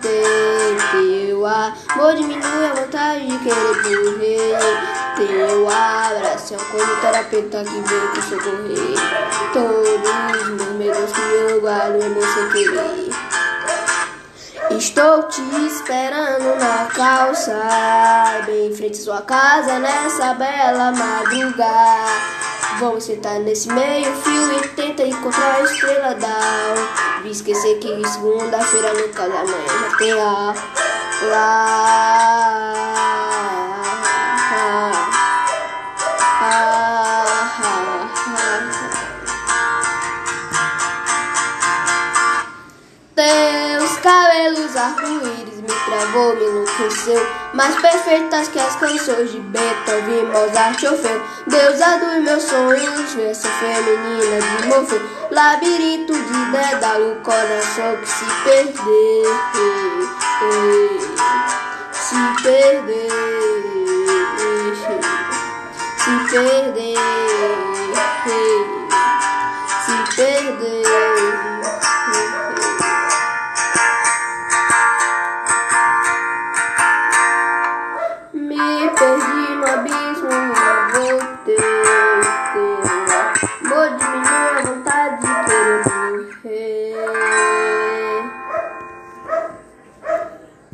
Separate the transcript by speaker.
Speaker 1: ter. Teu amor diminui a vontade de querer morrer. Teu abraço é um como terapeuta que veio te socorrer. Todos os meus medos que eu guardo em você querer. Estou te esperando na calça, bem em frente à sua casa nessa bela madrugada. Vamos sentar nesse meio fio e encontrar a estrela da Vi esquecer que segunda-feira no caso amanhã já tem a lá. Cabelos arco-íris me travou, me enlouqueceu. Mais perfeitas que as canções de Beethoven, Mozart ou Orfeu Deusa dos meus sonhos, verso feminina de Morfeu Labirinto de Dédalo, coração que se perder Se perder Se perder vontade de querer morrer.